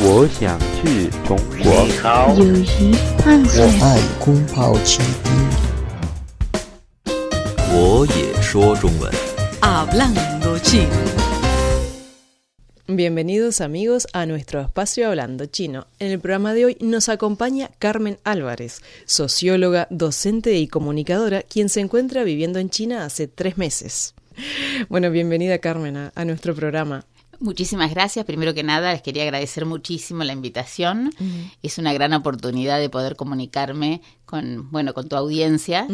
我想去中国。你好，友谊探险我爱空泡倾听。我也说中文。 Hablando chino. Bienvenidos amigos a nuestro espacio Hablando Chino. En el programa de hoy nos acompaña Carmen Álvarez, socióloga, docente y comunicadora, quien se encuentra viviendo en China hace tres meses. Bueno, bienvenida Carmen a, a nuestro programa. Muchísimas gracias. Primero que nada, les quería agradecer muchísimo la invitación. Es una gran oportunidad de poder comunicarme con, bueno, con tu audiencia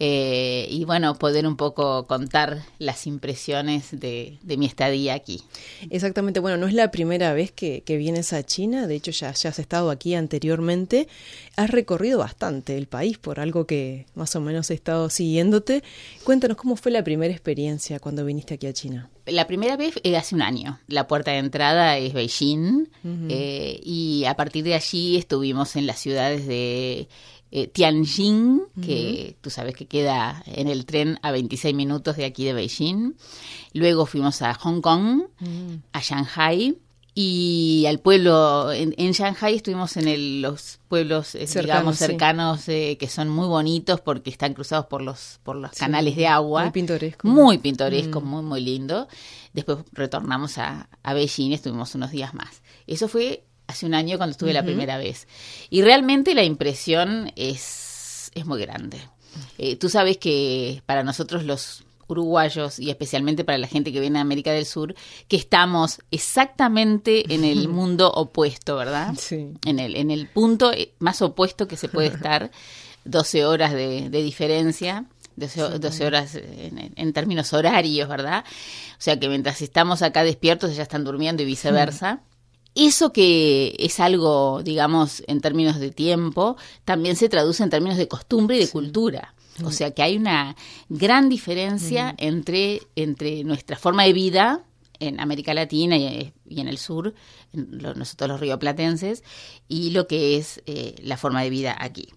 eh, y bueno, poder un poco contar las impresiones de, de, mi estadía aquí. Exactamente. Bueno, no es la primera vez que, que vienes a China. De hecho, ya, ya has estado aquí anteriormente. Has recorrido bastante el país por algo que más o menos he estado siguiéndote. Cuéntanos cómo fue la primera experiencia cuando viniste aquí a China. La primera vez eh, hace un año. La puerta de entrada es Beijing uh -huh. eh, y a partir de allí estuvimos en las ciudades de eh, Tianjin, que uh -huh. tú sabes que queda en el tren a 26 minutos de aquí de Beijing. Luego fuimos a Hong Kong, uh -huh. a Shanghai y al pueblo en, en Shanghai estuvimos en el, los pueblos cercanos, digamos cercanos sí. eh, que son muy bonitos porque están cruzados por los por los sí, canales de agua muy pintoresco muy pintoresco mm. muy muy lindo después retornamos a, a Beijing estuvimos unos días más eso fue hace un año cuando estuve uh -huh. la primera vez y realmente la impresión es es muy grande eh, tú sabes que para nosotros los uruguayos y especialmente para la gente que viene de América del Sur, que estamos exactamente en el mundo opuesto, ¿verdad? Sí. En el, en el punto más opuesto que se puede estar, 12 horas de, de diferencia. 12, 12 horas en, en, términos horarios, ¿verdad? O sea que mientras estamos acá despiertos, ya están durmiendo y viceversa. Eso que es algo, digamos, en términos de tiempo, también se traduce en términos de costumbre y de sí. cultura. O sea que hay una gran diferencia mm. entre, entre nuestra forma de vida en América Latina y, y en el sur, en lo, nosotros los rioplatenses, y lo que es eh, la forma de vida aquí.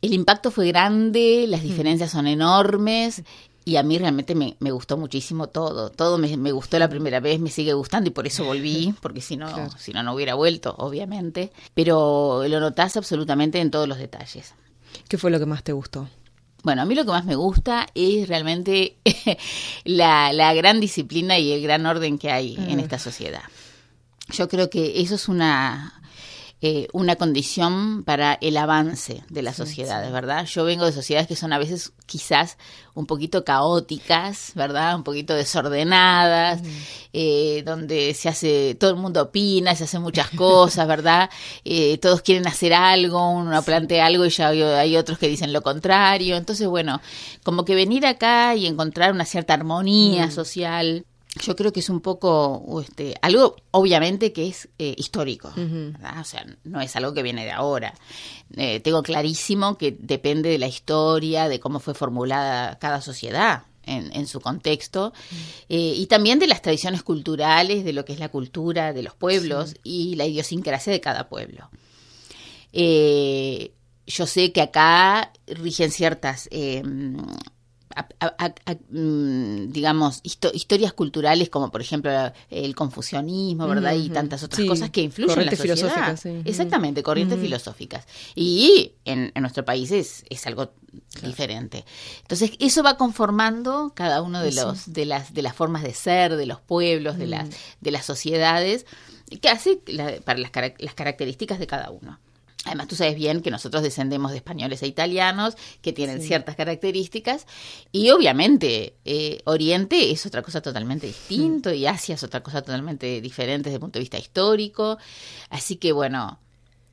El impacto fue grande, las diferencias son enormes y a mí realmente me, me gustó muchísimo todo. Todo me, me, gustó la primera vez, me sigue gustando y por eso volví, porque si no, claro. si no, no hubiera vuelto, obviamente. Pero lo notás absolutamente en todos los detalles. ¿Qué fue lo que más te gustó? Bueno, a mí lo que más me gusta es realmente la, la, gran disciplina y el gran orden que hay en esta sociedad. Yo creo que eso es una, eh, una condición para el avance de las sociedades, sí. ¿verdad? Yo vengo de sociedades que son a veces quizás un poquito caóticas, ¿verdad? Un poquito desordenadas, mm. eh, donde se hace, todo el mundo opina, se hacen muchas cosas, ¿verdad? Eh, todos quieren hacer algo, uno plantea algo y ya hay otros que dicen lo contrario. Entonces, bueno, como que venir acá y encontrar una cierta armonía mm. social yo creo que es un poco este, algo, obviamente, que es eh, histórico. Uh -huh. O sea, no es algo que viene de ahora. Eh, tengo clarísimo que depende de la historia, de cómo fue formulada cada sociedad. En, en su contexto uh -huh. eh, y también de las tradiciones culturales, de lo que es la cultura de los pueblos sí. y la idiosincrasia de cada pueblo. Eh, yo sé que acá rigen ciertas eh, a, a, a, digamos, histo historias culturales como por ejemplo el confucianismo, ¿verdad? Uh -huh. Y tantas otras sí, cosas que influyen en la sociedad. Sí. Exactamente, corrientes uh -huh. filosóficas. Y en, en, nuestro país es, es algo claro. diferente. Entonces, eso va conformando cada uno de los de las de las formas de ser, de los pueblos, uh -huh. de las de las sociedades, que hace la, para las, las características de cada uno. Además, tú sabes bien que nosotros descendemos de españoles e italianos que tienen sí. ciertas características y obviamente eh, Oriente es otra cosa totalmente distinto sí. y Asia es otra cosa totalmente diferente desde el punto de vista histórico. Así que bueno,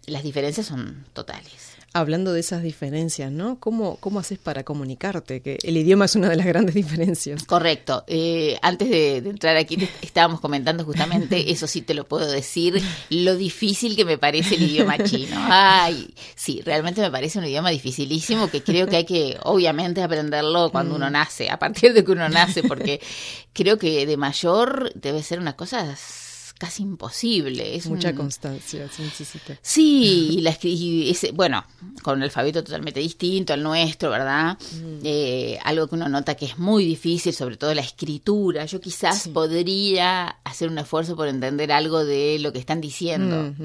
las diferencias son totales. Hablando de esas diferencias, ¿no? ¿Cómo, cómo haces para comunicarte? Que el idioma es una de las grandes diferencias. Correcto. Eh, antes de, de, entrar aquí estábamos comentando justamente, eso sí te lo puedo decir, lo difícil que me parece el idioma chino. Ay, sí, realmente me parece un idioma dificilísimo que creo que hay que, obviamente, aprenderlo cuando uno nace, a partir de que uno nace, porque creo que de mayor debe ser una cosa casi imposible. Es Mucha un- constancia se necesita. Sí, y la y ese- bueno, con un alfabeto totalmente distinto al nuestro, ¿verdad? Eh, algo que uno nota que es muy difícil, sobre todo la escritura. Yo quizás podría hacer un esfuerzo por entender algo de lo que están diciendo,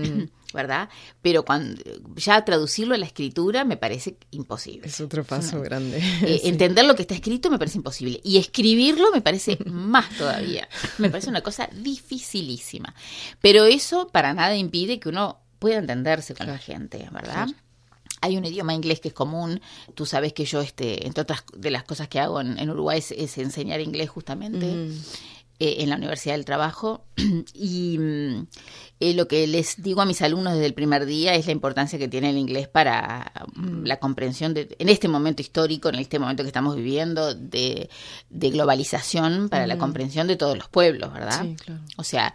¿verdad? Pero cuando ya traducirlo a la escritura me parece imposible. Es otro paso grande. Eh, Sí. Entender lo que está escrito me parece imposible. Y escribirlo me parece más todavía. Me parece una cosa dificilísima. Pero eso para nada impide que uno pueda entenderse con la gente, ¿verdad? Hay un idioma inglés que es común. Tú sabes que yo, este, entre otras de las cosas que hago en, en Uruguay, es, es enseñar inglés justamente eh, en la Universidad del Trabajo. y mm, eh, lo que les digo a mis alumnos desde el primer día es la importancia que tiene el inglés para mm, la comprensión de, en este momento histórico, en este momento que estamos viviendo, de, de globalización, para la comprensión de todos los pueblos, ¿verdad? Sí, claro. O sea,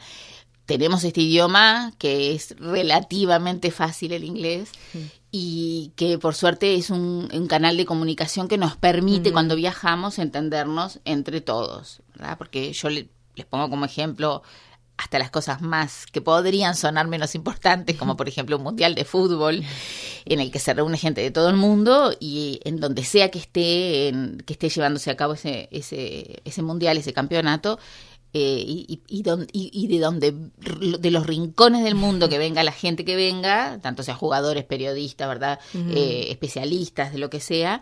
tenemos este idioma que es relativamente fácil el inglés y que por suerte es un, un canal de comunicación que nos permite cuando viajamos entendernos entre todos, ¿verdad? Porque yo le- les pongo como ejemplo hasta las cosas más que podrían sonar menos importantes, como por ejemplo un mundial de fútbol, en el que se reúne gente de todo el mundo y en donde sea que esté, en- que esté llevándose a cabo ese, ese, ese mundial, ese campeonato, eh, y, y- y de donde de los rincones del mundo que venga la gente que venga, tanto sea jugadores, periodistas, verdad, Eh, especialistas de lo que sea,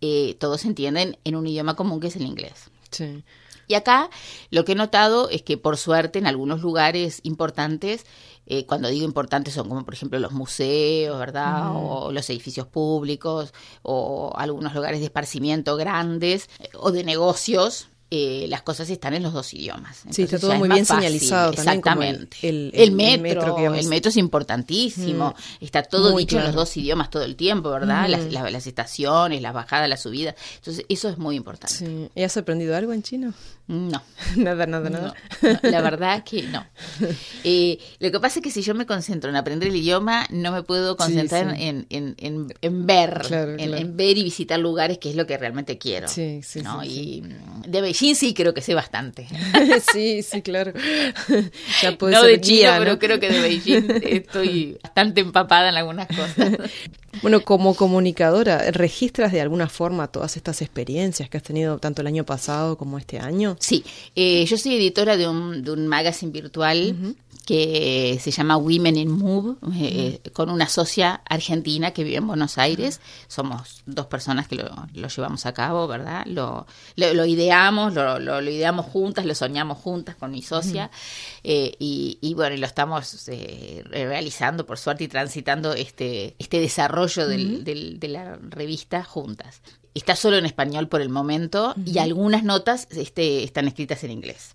eh, todos entienden en un idioma común que es el inglés. Sí. Y acá lo que he notado es que por suerte en algunos lugares importantes, eh, cuando digo importantes son como por ejemplo los museos, ¿verdad? O los edificios públicos, o algunos lugares de esparcimiento grandes, eh, o de negocios. Eh, las cosas están en los dos idiomas. Sí, está Entonces todo es muy bien fácil. señalizado también, como el- Exactamente. el- El, el metro, el metro es importantísimo. Está todo Muy dicho en los dos idiomas todo el tiempo, ¿verdad? las, las- las estaciones, las bajadas, las subidas. Entonces, eso es muy importante. Sí. ¿Y has aprendido algo en chino? No. nada, nada, nada. No, no, la verdad que no. Eh, lo que pasa es que si yo me concentro en aprender el idioma, no me puedo concentrar sí. En, en, en, en ver, Claro, en, claro. en ver y visitar lugares, que es lo que realmente quiero. Sí, sí, ¿no? sí, Y mm, sí creo que sé bastante. sí, sí, claro. ya no ser de China, guía, ¿no? pero creo que de Beijing estoy bastante empapada en algunas cosas. Bueno, como comunicadora, ¿registras de alguna forma todas estas experiencias que has tenido tanto el año pasado como este año? Sí, eh, yo soy editora de un, de un magazine virtual que se llama Women in Move, eh, eh, con una socia argentina que vive en Buenos Aires. Somos dos personas que lo, lo llevamos a cabo, ¿verdad? Lo, lo, lo ideamos, lo, lo- lo ideamos juntas, lo soñamos juntas con mi socia. eh, y, y bueno, lo estamos eh, realizando, por suerte, y transitando este, este desarrollo del- del- de la revista juntas. Está solo en español por el momento y algunas notas este, están escritas en inglés.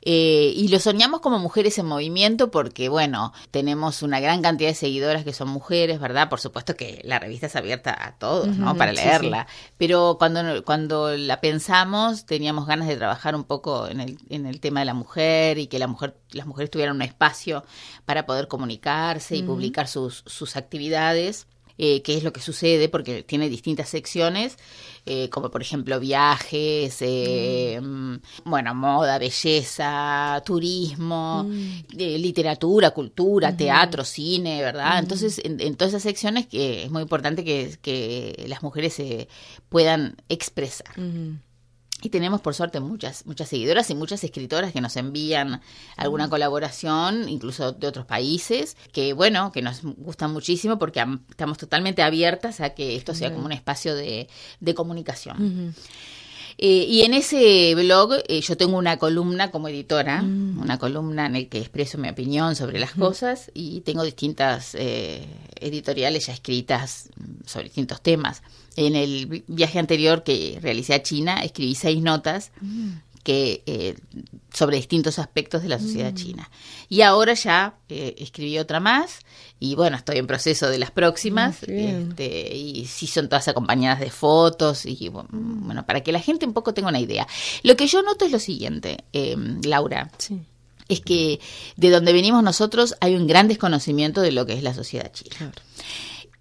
Eh, y lo soñamos como mujeres en movimiento porque, bueno, tenemos una gran cantidad de seguidoras que son mujeres, ¿verdad? Por supuesto que la revista es abierta a todos, ¿no? Para sí, leerla. Pero cuando, cuando la pensamos, teníamos ganas de trabajar un poco en el, en el tema de la mujer y que la mujer, las mujeres tuvieran un espacio para poder comunicarse y publicar sus, sus actividades eh, qué es lo que sucede, porque tiene distintas secciones, eh, como por ejemplo viajes, eh, mm, bueno, moda, belleza, turismo, eh, literatura, cultura, teatro, cine, ¿verdad? Entonces, en, en todas esas secciones que es muy importante que, que las mujeres se puedan expresar. Y tenemos por suerte muchas, muchas seguidoras y muchas escritoras que nos envían alguna colaboración, incluso de otros países, que bueno, que nos gustan muchísimo porque am- estamos totalmente abiertas a que esto sea como un espacio de, de comunicación. Eh, y en ese blog eh, yo tengo una columna como editora, una columna en el que expreso mi opinión sobre las cosas y tengo distintas eh, editoriales ya escritas mm, sobre distintos temas. En el vi- viaje anterior que realicé a China escribí seis notas que eh, sobre distintos aspectos de la sociedad china. Y ahora ya eh, escribí otra más y bueno, estoy en proceso de las próximas bien. este, y sí son todas acompañadas de fotos y bueno, bueno, para que la gente un poco tenga una idea. Lo que yo noto es lo siguiente, eh, Laura, Sí, es que de donde venimos nosotros hay un gran desconocimiento de lo que es la sociedad china claro.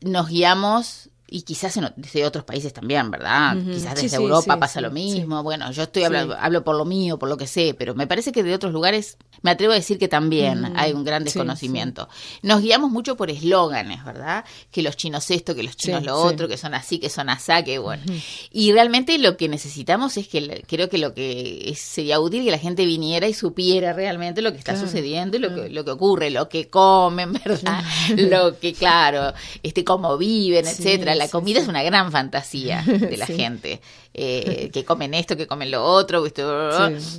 nos guiamos y quizás en, desde otros países también, ¿verdad? Quizás desde sí, Europa sí, pasa sí, lo mismo. Bueno, yo estoy hablando, hablo por lo mío, por lo que sé, pero me parece que de otros lugares me atrevo a decir que también Mm, hay un gran desconocimiento. Nos guiamos mucho por eslóganes, ¿verdad? Que los chinos esto, que los chinos lo otro, que son así, que son asá, que bueno. Y realmente lo que necesitamos es que creo que lo que sería útil que la gente viniera y supiera realmente lo que está Claro, sucediendo y lo que, lo que ocurre, lo que comen, ¿verdad? lo que, claro, este cómo viven, Sí, La comida sí. es una gran fantasía de la Sí. gente. eh, que comen esto, que comen lo otro, esto,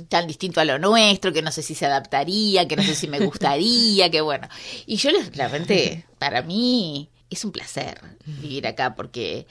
tan distinto a lo nuestro, que no sé si se adaptaría, que no sé si me gustaría, que bueno. Y yo les, realmente, para mí es un placer vivir acá porque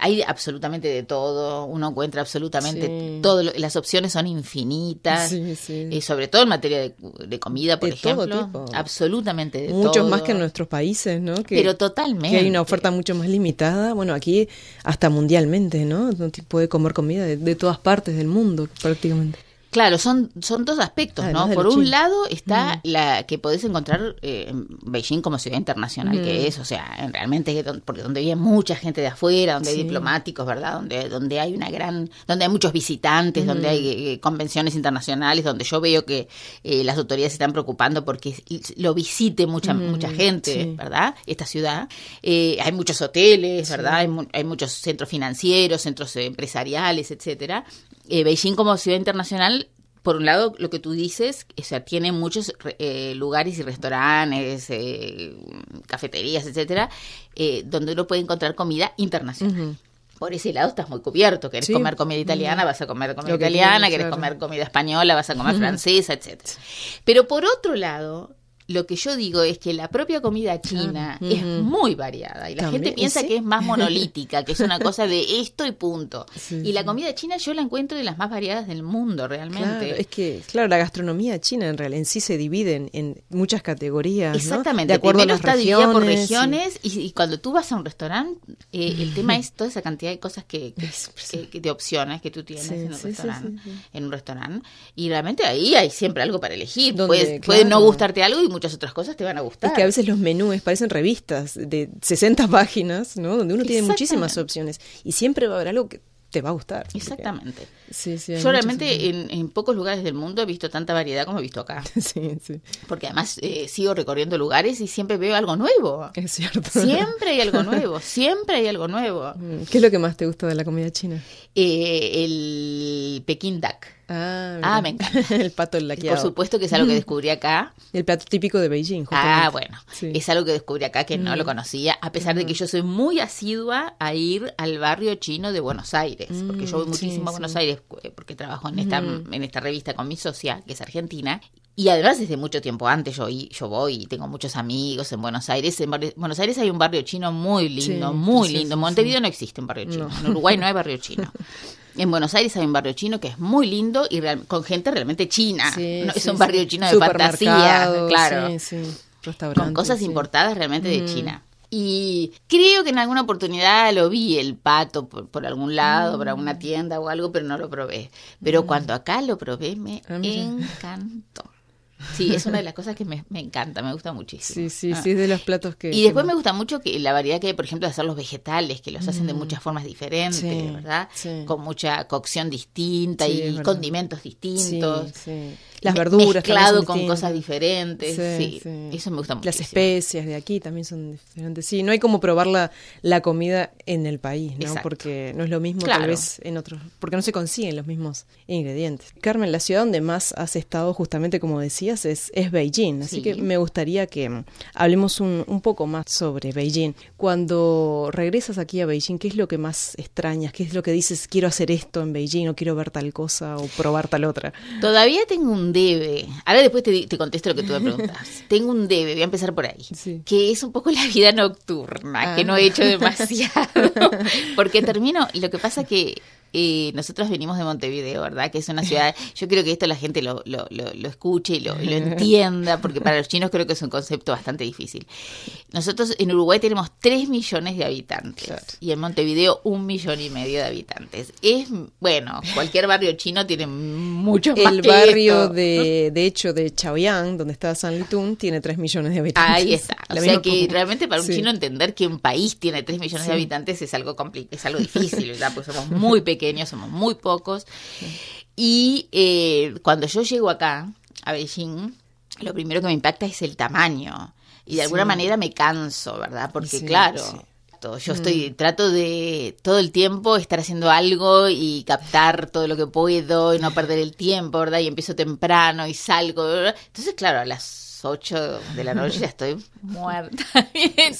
hay absolutamente de todo, uno encuentra absolutamente Sí. todo, lo- las opciones son infinitas, Sí, sí. eh, sobre todo en materia de, de comida, por De todo ejemplo, tipo. absolutamente de Muchos todo. más que en nuestros países, ¿no? Que, Pero totalmente. que hay una oferta mucho más limitada. Bueno, aquí hasta mundialmente, ¿no? Uno puede comer comida de, de todas partes del mundo prácticamente. Claro, son, son dos aspectos, Además ¿no? Por un lado está la que podés encontrar eh, en Beijing como ciudad internacional que es, o sea, en realmente porque donde vive mucha gente de afuera, donde Sí. hay diplomáticos, ¿verdad? Donde donde hay una gran, donde hay muchos visitantes, donde hay eh, convenciones internacionales, donde yo veo que eh, las autoridades se están preocupando porque lo visite mucha mucha gente, sí. ¿verdad? Esta ciudad. Eh, hay muchos hoteles, ¿verdad? Hay, mu- hay muchos centros financieros, centros eh, empresariales, etcétera. Eh, Beijing como ciudad internacional, por un lado, lo que tú dices, o sea, tiene muchos eh, lugares y restaurantes, eh, cafeterías, etcétera, eh, donde uno puede encontrar comida internacional. Por ese lado estás muy cubierto. Querés Sí. comer comida italiana, vas a comer comida italiana. Querés claro. comer comida española, vas a comer francesa, etcétera. Pero por otro lado, lo que yo digo es que la propia comida china Claro. es muy variada y la También, gente piensa ¿sí? que es más monolítica, que es una cosa de esto y punto. Sí, y la comida china yo la encuentro de las más variadas del mundo realmente. Claro, es que, claro, la gastronomía china en realidad en sí se divide en, en muchas categorías. ¿no? Exactamente, De acuerdo primero a las está dividida por regiones, y, y cuando tú vas a un restaurante, eh, el tema es toda esa cantidad de cosas que, que- de opciones que tú tienes Sí, en, un restaurante, en un restaurante y realmente ahí hay siempre algo para elegir. Donde, Puedes- puede no gustarte algo y muchas otras cosas te van a gustar. Es que a veces los menús parecen revistas de 60 páginas, ¿no? Donde uno tiene muchísimas opciones y siempre va a haber algo que te va a gustar. Exactamente. Sí, sí, Yo realmente en pocos lugares del mundo he visto tanta variedad como he visto acá. Sí, sí, Porque además eh, sigo recorriendo lugares y siempre veo algo nuevo. es cierto. Siempre hay algo nuevo, siempre hay algo nuevo. Mm, ¿Qué es lo que más te gusta de la comida china? Eh, el Pekín Duck. Ah, Ah, me encanta. el pato laqueado. Por supuesto que es algo que descubrí acá. El plato típico de Beijing. Ah, justamente. bueno, Sí. es algo que descubrí acá que no lo conocía, a pesar de que yo soy muy asidua a ir al barrio chino de Buenos Aires, porque yo voy Mm, sí, muchísimo a sí. Buenos Aires eh, porque trabajo en esta, en esta revista con mi socia, que es argentina, y además desde mucho tiempo antes yo, yo voy y tengo muchos amigos en Buenos Aires. En Bar- Buenos Aires hay un barrio chino muy lindo, Sí, muy sí, lindo. En Montevideo no existe un barrio chino, No. en Uruguay no hay barrio chino. En Buenos Aires hay un barrio chino que es muy lindo y real- con gente realmente china. Sí, No, es un barrio sí. chino de fantasía, claro con cosas importadas realmente de China. Y creo que en alguna oportunidad lo vi el pato por, por algún lado, por alguna tienda o algo, pero no lo probé. Pero cuando acá lo probé me Ah, encantó. Sí, es una de las cosas que me, me encanta, me gusta muchísimo. Sí, sí, Ah. sí, es de los platos que... Y después que- me gusta mucho que la variedad que hay, por ejemplo, de hacer los vegetales, que los hacen de muchas formas diferentes, Mm. Sí, ¿verdad? sí. Con mucha cocción distinta Sí, y condimentos distintos. Las verduras Mezclado con distintas. cosas diferentes. Sí, eso me gusta mucho. Las especias de aquí también son diferentes. Sí, no hay como probar la, la comida en el país, ¿no? Exacto. Porque no es lo mismo Claro. tal vez en otros, porque no se consiguen los mismos ingredientes. Carmen, la ciudad donde más has estado, justamente como es, es Beijing. Así Sí. que me gustaría que mm, hablemos un, un poco más sobre Beijing. Cuando regresas aquí a Beijing, ¿qué es lo que más extrañas? ¿Qué es lo que dices, quiero hacer esto en Beijing o quiero ver tal cosa o probar tal otra? Todavía tengo un debe. Ahora después te, te contesto lo que tú me preguntas. tengo un debe, voy a empezar por ahí. Sí. Que es un poco la vida nocturna, Ah. que no he hecho demasiado. Porque termino, lo que pasa que eh, nosotros venimos de Montevideo, ¿verdad? Que es una ciudad, yo creo que esto la gente lo, lo, lo, lo escuche y lo, entienda, porque para los chinos creo que es un concepto bastante difícil. Nosotros en Uruguay tenemos 3 millones de habitantes Claro. y en Montevideo un millón y medio de habitantes. Es, bueno, cualquier barrio chino tiene mucho más El que barrio esto. de, de hecho, de Chaoyang, donde está San Litún, tiene 3 millones de habitantes. Ahí está. O La sea que realmente para un Sí. chino entender que un país tiene 3 millones de habitantes es algo es algo difícil, ¿verdad? Porque somos muy pequeños, somos muy pocos. Y eh, cuando yo llego acá, a Beijing, lo primero que me impacta es el tamaño. Y de alguna Sí. manera me canso, ¿verdad? Porque Sí, claro. Mm. yo estoy, trato de todo el tiempo estar haciendo algo y captar todo lo que puedo y no perder el tiempo, ¿verdad? Y empiezo temprano y salgo, ¿verdad? Entonces, claro, a las 8 de la noche ya estoy muerta. Bien.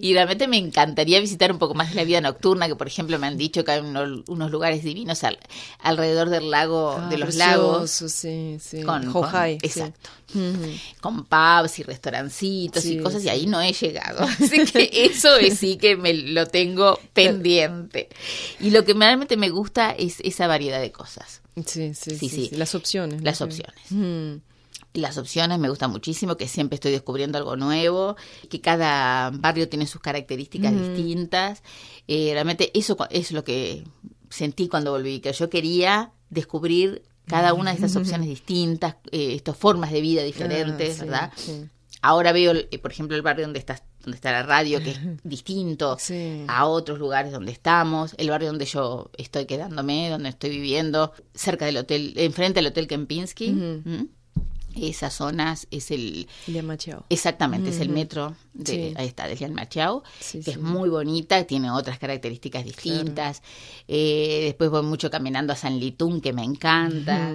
Y realmente me encantaría visitar un poco más la vida nocturna, que por ejemplo me han dicho que hay uno- unos lugares divinos al- alrededor del lago, Ah, de los precioso, lagos. Sí, sí. Con, exacto. Con pubs y restaurancitos y cosas, y ahí no he llegado. Así que eso es sí que me lo tengo pendiente. Y lo que realmente me gusta es esa variedad de cosas. Sí, sí, Sí, sí, sí. sí. Las opciones. Las opciones. Mm. Las opciones me gustan muchísimo, que siempre estoy descubriendo algo nuevo, que cada barrio tiene sus características distintas. Eh, realmente eso es lo que sentí cuando volví, que yo quería descubrir cada una de estas opciones distintas, eh, estas formas de vida diferentes, Ah, ¿verdad? sí. Ahora veo, eh, por ejemplo, el barrio donde está, donde está la radio, que es distinto Sí. a otros lugares donde estamos, el barrio donde yo estoy quedándome, donde estoy viviendo, cerca del hotel, enfrente del hotel Kempinski. ¿Mm? Esas zonas es el Liamachao. exactamente es el metro de Sí. ahí está de Lianmachao, Sí, que sí. es muy bonita, tiene otras características distintas. Eh, después voy mucho caminando a San Litún, que me encanta.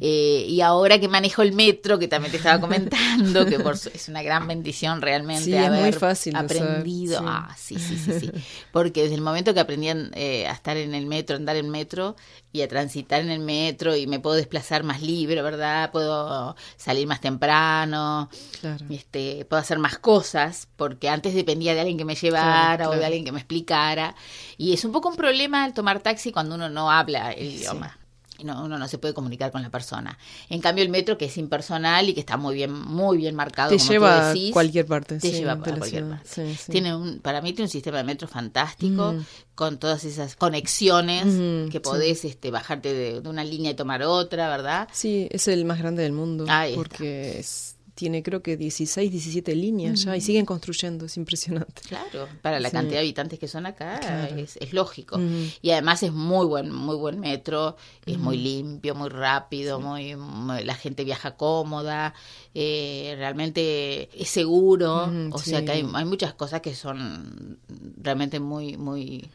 Eh, y ahora que manejo el metro, que también te estaba comentando, que por su- es una gran bendición realmente Sí, es muy haber fácil aprendido. sí. Ah, sí, sí, sí, sí. Porque desde el momento que aprendí en, eh, a estar en el metro, a andar en metro y a transitar en el metro y me puedo desplazar más libre, ¿verdad? Puedo salir más temprano, Claro. este, puedo hacer más cosas, porque antes dependía de alguien que me llevara Claro, o de alguien que me explicara. Y es un poco un problema el tomar taxi cuando uno no habla el idioma. No, uno no se puede comunicar con la persona. En cambio, el metro, que es impersonal y que está muy bien, muy bien marcado, Te como lleva tú a cualquier parte. te sí, lleva la cualquier ciudad. parte. Sí, sí. Tiene un, para mí tiene un sistema de metro fantástico, Mm. con todas esas conexiones Mm, que podés este, bajarte de, de una línea y tomar otra, ¿verdad? Sí, es el más grande del mundo. Ahí está. porque es- tiene creo que 16, 17 líneas ya y siguen construyendo, es impresionante. Claro, para la Sí. cantidad de habitantes que son acá Claro. es, es lógico. Y además es muy buen, muy buen metro, es muy limpio, muy rápido, muy, muy- la gente viaja cómoda, eh, realmente es seguro, o sea que hay, hay muchas cosas que son realmente muy, muy,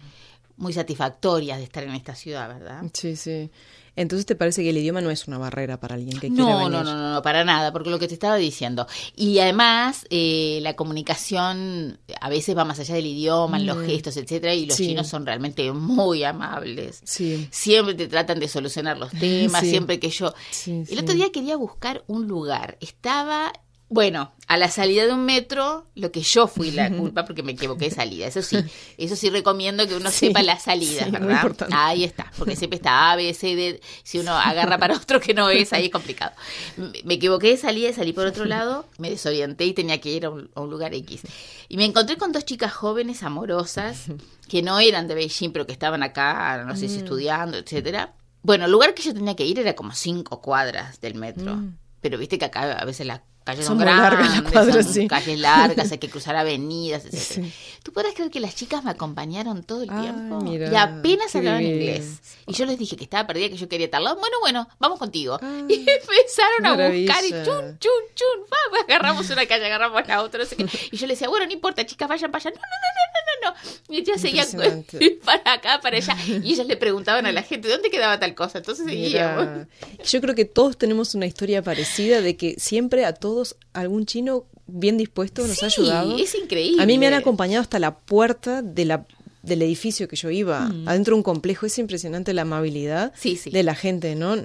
muy satisfactorias de estar en esta ciudad, ¿verdad? Sí, sí. Entonces, ¿te parece que el idioma no es una barrera para alguien que quiera No, venir? no, no, no, no, para nada, porque lo que te estaba diciendo. Y además, eh, la comunicación a veces va más allá del idioma, en los gestos, etcétera, y los Mm. Sí. chinos son realmente muy amables. Sí. Siempre te tratan de solucionar los temas, Sí. siempre que yo... Sí, El otro día quería buscar un lugar. Estaba, bueno, a la salida de un metro, lo que yo fui la culpa porque me equivoqué de salida. Eso sí, eso sí recomiendo que uno Sí, sepa las salidas, sí, muy ¿verdad? Ahí está, porque siempre está A, B, C, D. Si uno agarra para otro que no es, ahí es complicado. Me equivoqué de salida y salí por otro lado, me desorienté y tenía que ir a un, a un lugar X. Y me encontré con dos chicas jóvenes, amorosas, que no eran de Beijing, pero que estaban acá, no sé Mm. si estudiando, etcétera. Bueno, el lugar que yo tenía que ir era como cinco cuadras del metro. Pero viste que acá a veces las calles. Son son, muy largas grandes, las cuadras, son sí. calles largas, hay que cruzar avenidas, etc. Sí. ¿Tú podrás creer que las chicas me acompañaron todo el tiempo? mira, y apenas hablaban inglés. Y yo les dije que estaba perdida, que yo quería tal lado. Bueno, bueno, vamos contigo. Ah, y empezaron a maravilla. buscar y chun, chun, chun. Vamos, agarramos una calle, agarramos la otra, no sé qué. Y yo les decía, bueno, no importa, chicas, vayan para allá. No, no, no, no, no, no, no. Y ellas seguían para acá, para allá. Y ellas le preguntaban a la gente, ¿dónde quedaba tal cosa? Entonces seguíamos. Yo creo que todos tenemos una historia parecida de que siempre a todos algún chino bien dispuesto nos ha ayudado. es increíble. A mí me han acompañado hasta la puerta de la del edificio que yo iba, adentro de un complejo, es impresionante la amabilidad Sí, sí. de la gente, ¿no?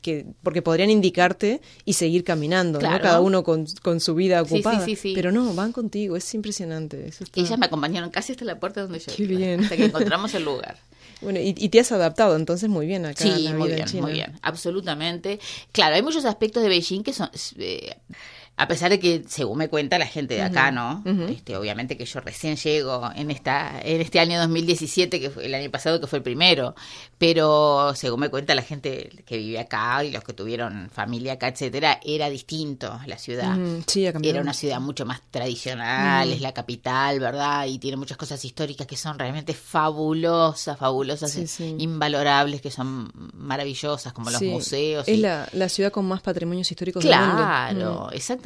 Que, porque podrían indicarte y seguir caminando, ¿no? Cada uno con, con su vida ocupada. sí, sí. Pero no, van contigo, es impresionante. Eso está- Ellas me acompañaron casi hasta la puerta donde yo Qué iba, bien. hasta que encontramos el lugar. Bueno, y, y te has adaptado entonces muy bien acá Sí, la muy vida en bien, China. muy bien, absolutamente. Claro, hay muchos aspectos de Beijing que son, eh, a pesar de que, según me cuenta la gente de acá, ¿no? este, obviamente que yo recién llego en esta, en este año 2017, que fue el año pasado que fue el primero, pero según me cuenta la gente que vive acá y los que tuvieron familia acá, etcétera, era distinto la ciudad. Mm, sí, ha cambiado Era una ciudad mucho más tradicional, Mm. es la capital, ¿verdad? Y tiene muchas cosas históricas que son realmente fabulosas, fabulosas, Sí, sí. invalorables, que son maravillosas, como los Sí, museos. Es y- la, la ciudad con más patrimonios históricos del mundo. Claro, exactamente,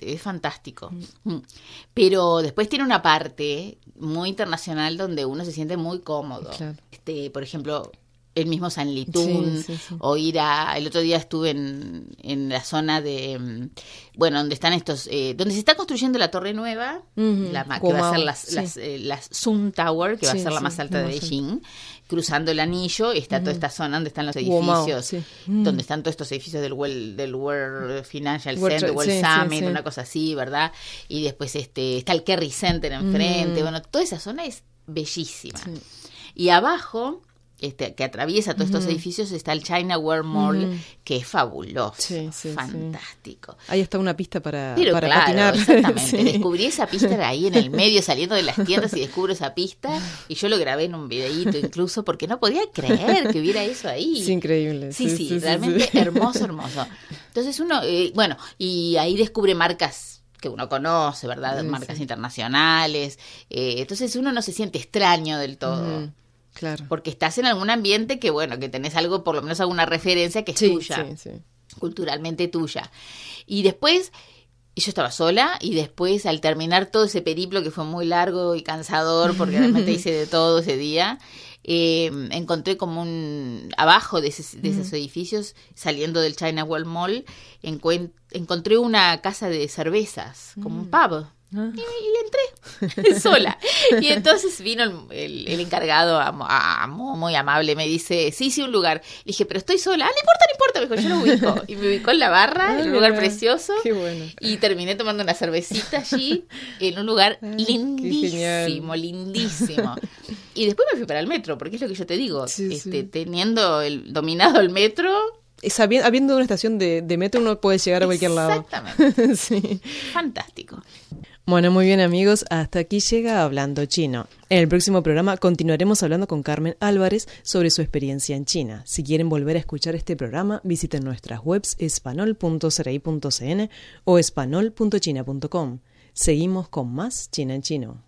es fantástico. Mm. Pero después tiene una parte muy internacional donde uno se siente muy cómodo. Claro. Este, por ejemplo, el mismo San Litún, Sí, sí, sí. o ir a... El otro día estuve en, en la zona de... mm, Bueno, donde están estos... eh, donde se está construyendo la Torre Nueva, Ujú, la, ma- que va a ser las, eh, las Sun Tower, que va a ser la más alta la de. Beijing, cruzando el anillo, está toda esta zona donde están los edificios, sí. Donde están todos estos edificios del World, del World Financial World Center, World Summit, una cosa así, ¿verdad? Y después este está el Kerry Center enfrente, bueno, toda esa zona es bellísima. Y abajo, este, que atraviesa todos estos edificios, está el China World Mall, que es fabuloso, Sí, sí, sí. fantástico. Ahí está una pista para, Pero para claro, patinar. exactamente. Descubrí esa pista ahí en el medio, saliendo de las tiendas y descubro esa pista. Y yo lo grabé en un videíto incluso porque no podía creer que hubiera eso ahí. Es increíble. Sí, sí, realmente hermoso, hermoso. Entonces uno, eh, bueno, y ahí descubre marcas que uno conoce, ¿verdad? Marcas internacionales. eh, entonces uno no se siente extraño del todo. Claro. Porque estás en algún ambiente que, bueno, que tenés algo, por lo menos alguna referencia que es Sí, tuya sí, sí. culturalmente tuya. Y después, yo estaba sola y después al terminar todo ese periplo que fue muy largo y cansador, porque realmente hice de todo ese día, eh, encontré como un, abajo de, ese- de esos edificios, saliendo del China World Mall, encontré una casa de cervezas, como un pub. Ah. Y, y entré sola. Y entonces vino el, el- el encargado a- a- muy amable, me dice, sí, sí, un lugar. Le dije, pero estoy sola. Ah, no importa, no importa. Me dijo, yo lo ubico. Y me ubicó en la barra, Ah, en un lugar precioso. Qué bueno. Y terminé tomando una cervecita allí, en un lugar lindísimo, lindísimo. Y después me fui para el metro, porque es lo que yo te digo. Sí, este, sí. Teniendo el, dominado el metro, habi- habiendo una estación de, de metro uno puede llegar a cualquier lado. Exactamente. sí. fantástico. Bueno, muy bien amigos, hasta aquí llega Hablando Chino. En el próximo programa continuaremos hablando con Carmen Álvarez sobre su experiencia en China. Si quieren volver a escuchar este programa, visiten nuestras webs espanol.cri.cn o espanol.china.com. Seguimos con más China en Chino.